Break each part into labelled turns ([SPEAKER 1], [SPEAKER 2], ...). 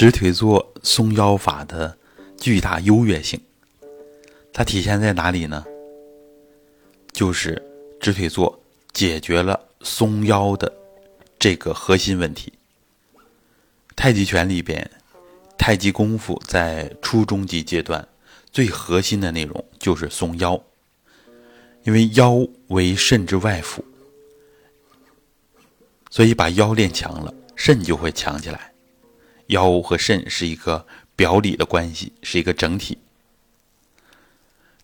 [SPEAKER 1] 直腿坐松腰法的巨大优越性，它体现在哪里呢？就是直腿坐解决了松腰的这个核心问题。太极拳里边，太极功夫在初中级阶段最核心的内容就是松腰，因为腰为肾之外府，所以把腰练强了，肾就会强起来。腰和肾是一个表里的关系，是一个整体。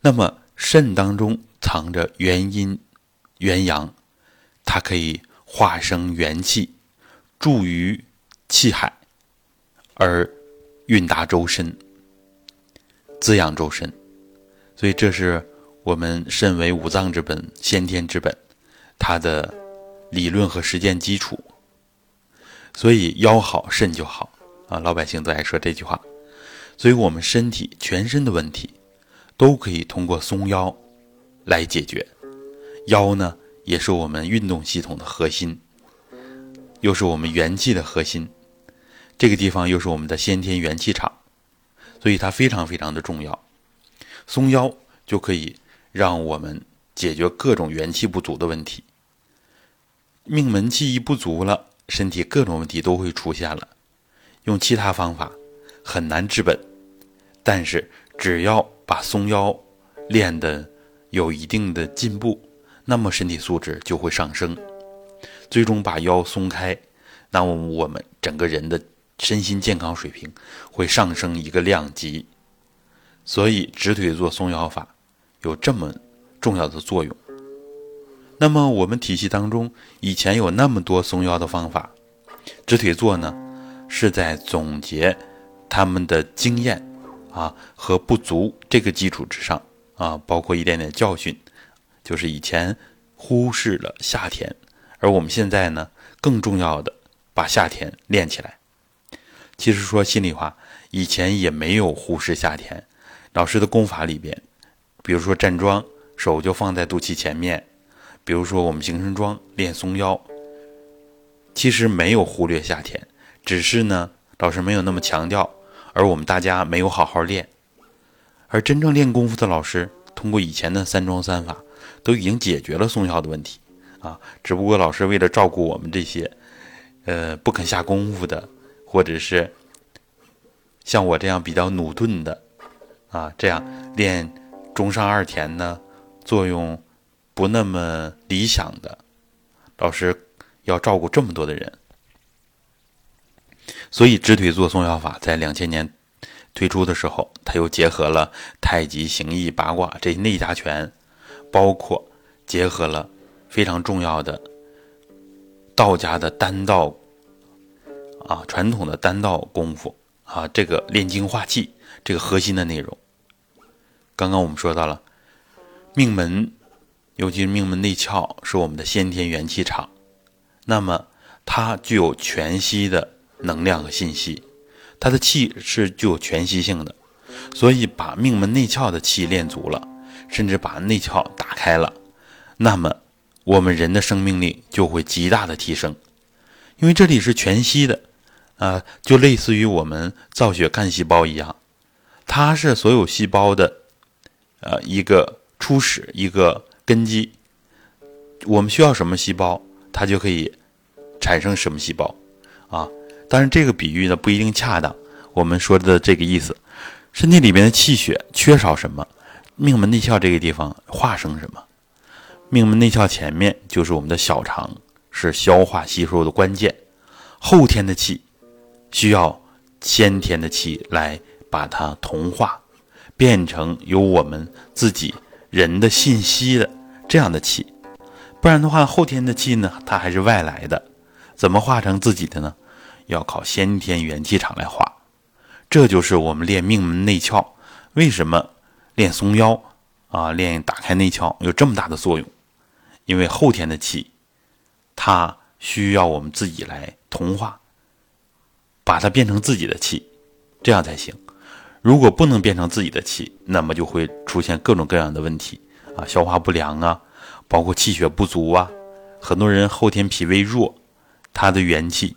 [SPEAKER 1] 那么肾当中藏着元阴、元阳，它可以化生元气，助于气海，而运达周身，滋养周身。所以这是我们肾为五脏之本、先天之本，它的理论和实践基础。所以腰好，肾就好。啊，老百姓都爱说这句话，所以我们身体全身的问题都可以通过松腰来解决。腰呢，也是我们运动系统的核心，又是我们元气的核心。这个地方又是我们的先天元气场，所以它非常非常的重要。松腰就可以让我们解决各种元气不足的问题。命门气一不足了，身体各种问题都会出现了。用其他方法很难治本，但是只要把松腰练得有一定的进步，那么身体素质就会上升，最终把腰松开，那么我们整个人的身心健康水平会上升一个量级。所以直腿坐松腰法有这么重要的作用。那么我们体系当中以前有那么多松腰的方法，直腿坐呢？是在总结他们的经验啊和不足这个基础之上啊，包括一点点教训，就是以前忽视了夏天，而我们现在呢，更重要的把夏天练起来。其实说心里话，以前也没有忽视夏天。老师的功法里边，比如说站桩，手就放在肚脐前面；比如说我们形身桩练松腰，其实没有忽略夏天。只是呢，老师没有那么强调，而我们大家没有好好练。而真正练功夫的老师，通过以前的三桩三法，都已经解决了松腰的问题啊。只不过老师为了照顾我们这些，呃，不肯下功夫的，或者是像我这样比较努钝的，啊，这样练中上二田呢，作用不那么理想的，老师要照顾这么多的人。所以，直腿坐松腰法在两千年推出的时候，它又结合了太极、形意、八卦这些内家拳，包括结合了非常重要的道家的丹道啊，传统的丹道功夫啊，这个炼精化气这个核心的内容。刚刚我们说到了命门，尤其是命门内窍是我们的先天元气场，那么它具有全息的。能量和信息，它的气是具有全息性的，所以把命门内窍的气练足了，甚至把内窍打开了，那么我们人的生命力就会极大的提升。因为这里是全息的，啊，就类似于我们造血干细胞一样，它是所有细胞的，呃，一个初始，一个根基。我们需要什么细胞，它就可以产生什么细胞，啊。当然，这个比喻呢不一定恰当。我们说的这个意思，身体里面的气血缺少什么，命门内窍这个地方化生什么。命门内窍前面就是我们的小肠，是消化吸收的关键。后天的气需要先天的气来把它同化，变成有我们自己人的信息的这样的气。不然的话，后天的气呢，它还是外来的，怎么化成自己的呢？要靠先天元气场来化，这就是我们练命门内窍。为什么练松腰啊，练打开内窍有这么大的作用？因为后天的气，它需要我们自己来同化，把它变成自己的气，这样才行。如果不能变成自己的气，那么就会出现各种各样的问题啊，消化不良啊，包括气血不足啊。很多人后天脾胃弱，他的元气。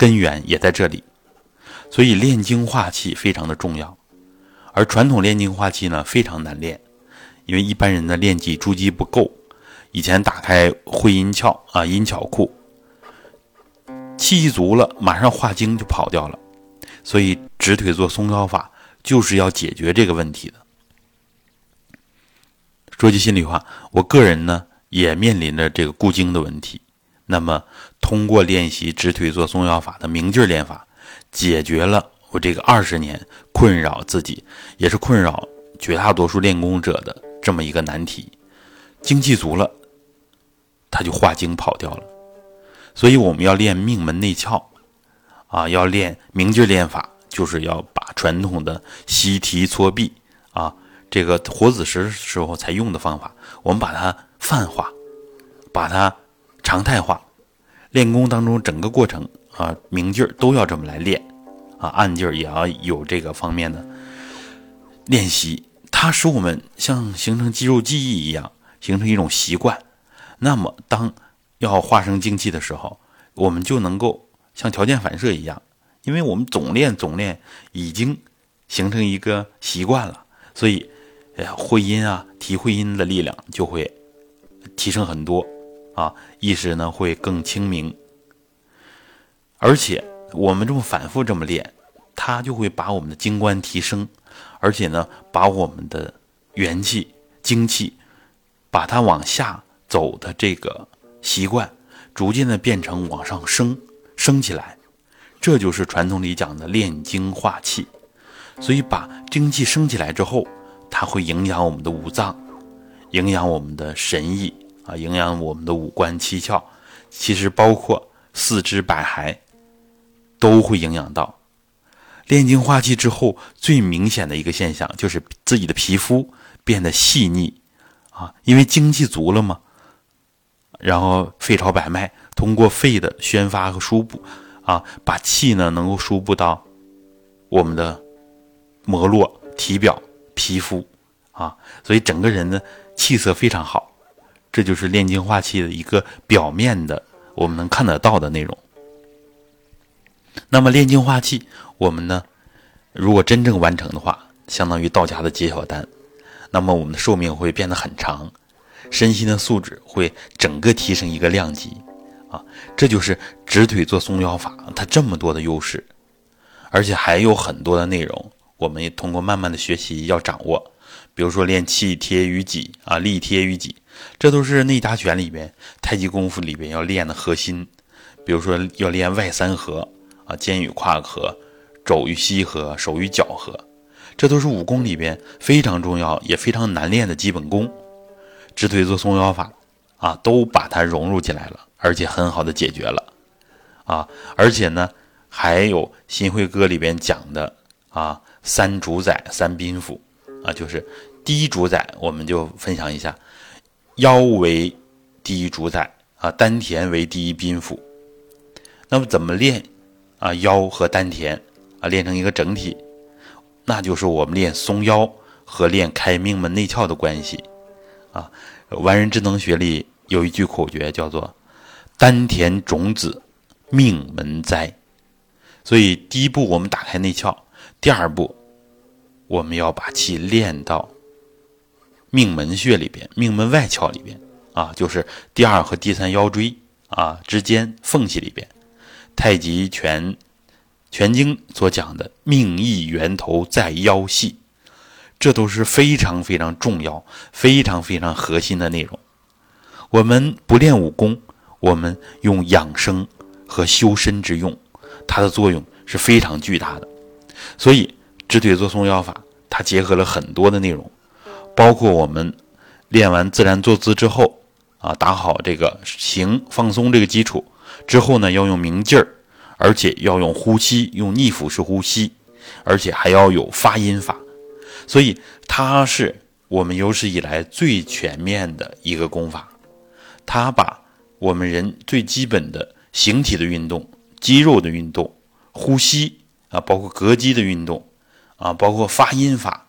[SPEAKER 1] 根源也在这里，所以炼精化气非常的重要。而传统炼精化气呢，非常难练，因为一般人的练气筑基不够。以前打开会阴窍啊，阴窍库，气足了，马上化精就跑掉了。所以直腿做松腰法就是要解决这个问题的。说句心里话，我个人呢也面临着这个固精的问题。那么通过练习直腿坐松腰法的明劲练法，解决了我这个二十年困扰自己，也是困扰绝大多数练功者的这么一个难题。精气足了。他就化精跑掉了，所以我们要练命门内窍，啊，要练明劲练法，就是要把传统的吸提搓臂啊，这个活子时时候才用的方法，我们把它泛化，把它常态化。练功当中整个过程啊，明劲儿都要这么来练，啊，暗劲儿也要有这个方面的练习，它使我们像形成肌肉记忆一样，形成一种习惯。那么，当要化生精气的时候，我们就能够像条件反射一样，因为我们总练总练，已经形成一个习惯了，所以，呃，会阴啊，提会阴的力量就会提升很多啊，意识呢会更清明，而且我们这么反复这么练，它就会把我们的精关提升，而且呢，把我们的元气、精气，把它往下。走的这个习惯，逐渐的变成往上升，升起来，这就是传统里讲的炼精化气。所以把精气升起来之后，它会影响我们的五脏，影响我们的神意啊，营养我们的五官七窍，其实包括四肢百骸，都会营养到。炼精化气之后，最明显的一个现象就是自己的皮肤变得细腻啊，因为精气足了嘛。然后肺朝百脉，通过肺的宣发和输布，啊，把气呢能够输布到我们的膜络、体表、皮肤，啊，所以整个人的气色非常好。这就是炼精化气的一个表面的我们能看得到的内容。那么炼精化气，我们呢，如果真正完成的话，相当于道家的揭晓丹，那么我们的寿命会变得很长。身心的素质会整个提升一个量级，啊，这就是直腿做松腰法，它这么多的优势，而且还有很多的内容，我们也通过慢慢的学习要掌握。比如说练气贴于脊啊，力贴于脊，这都是内家拳里边、太极功夫里边要练的核心。比如说要练外三合啊，肩与胯合，肘与膝合，手与脚合，这都是武功里边非常重要也非常难练的基本功。直腿做松腰法，啊，都把它融入进来了，而且很好的解决了，啊，而且呢，还有《新会歌》里边讲的啊，三主宰三宾府，啊，就是第一主宰，我们就分享一下，腰为第一主宰啊，丹田为第一宾府。那么怎么练啊？腰和丹田啊，练成一个整体，那就是我们练松腰和练开命门内窍的关系。啊，完人智能学里有一句口诀，叫做“丹田种子，命门栽”。所以第一步我们打开内窍，第二步我们要把气练到命门穴里边、命门外窍里边啊，就是第二和第三腰椎啊之间缝隙里边。太极拳拳经所讲的“命意源头在腰系”。这都是非常非常重要、非常非常核心的内容。我们不练武功，我们用养生和修身之用，它的作用是非常巨大的。所以，直腿坐松腰法，它结合了很多的内容，包括我们练完自然坐姿之后，啊，打好这个形放松这个基础之后呢，要用明劲儿，而且要用呼吸，用逆腹式呼吸，而且还要有发音法。所以，它是我们有史以来最全面的一个功法。它把我们人最基本的形体的运动、肌肉的运动、呼吸啊，包括膈肌的运动啊，包括发音法，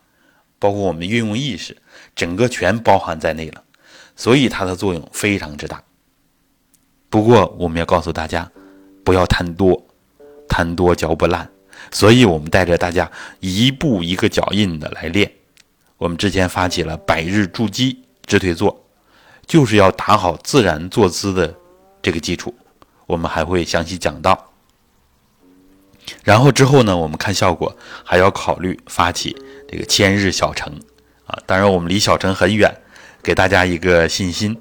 [SPEAKER 1] 包括我们运用意识，整个全包含在内了。所以，它的作用非常之大。不过，我们要告诉大家，不要贪多，贪多嚼不烂。所以我们带着大家一步一个脚印的来练。我们之前发起了百日筑基直腿坐，就是要打好自然坐姿的这个基础。我们还会详细讲到。然后之后呢，我们看效果，还要考虑发起这个千日小程啊。当然，我们离小城很远，给大家一个信心。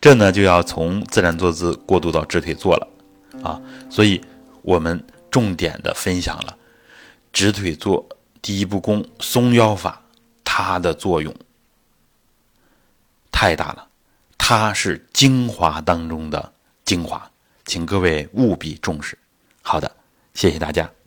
[SPEAKER 1] 这呢，就要从自然坐姿过渡到直腿坐了啊。所以，我们重点的分享了直腿坐第一步功松腰法，它的作用太大了，它是精华当中的精华，请各位务必重视。好的。谢谢大家。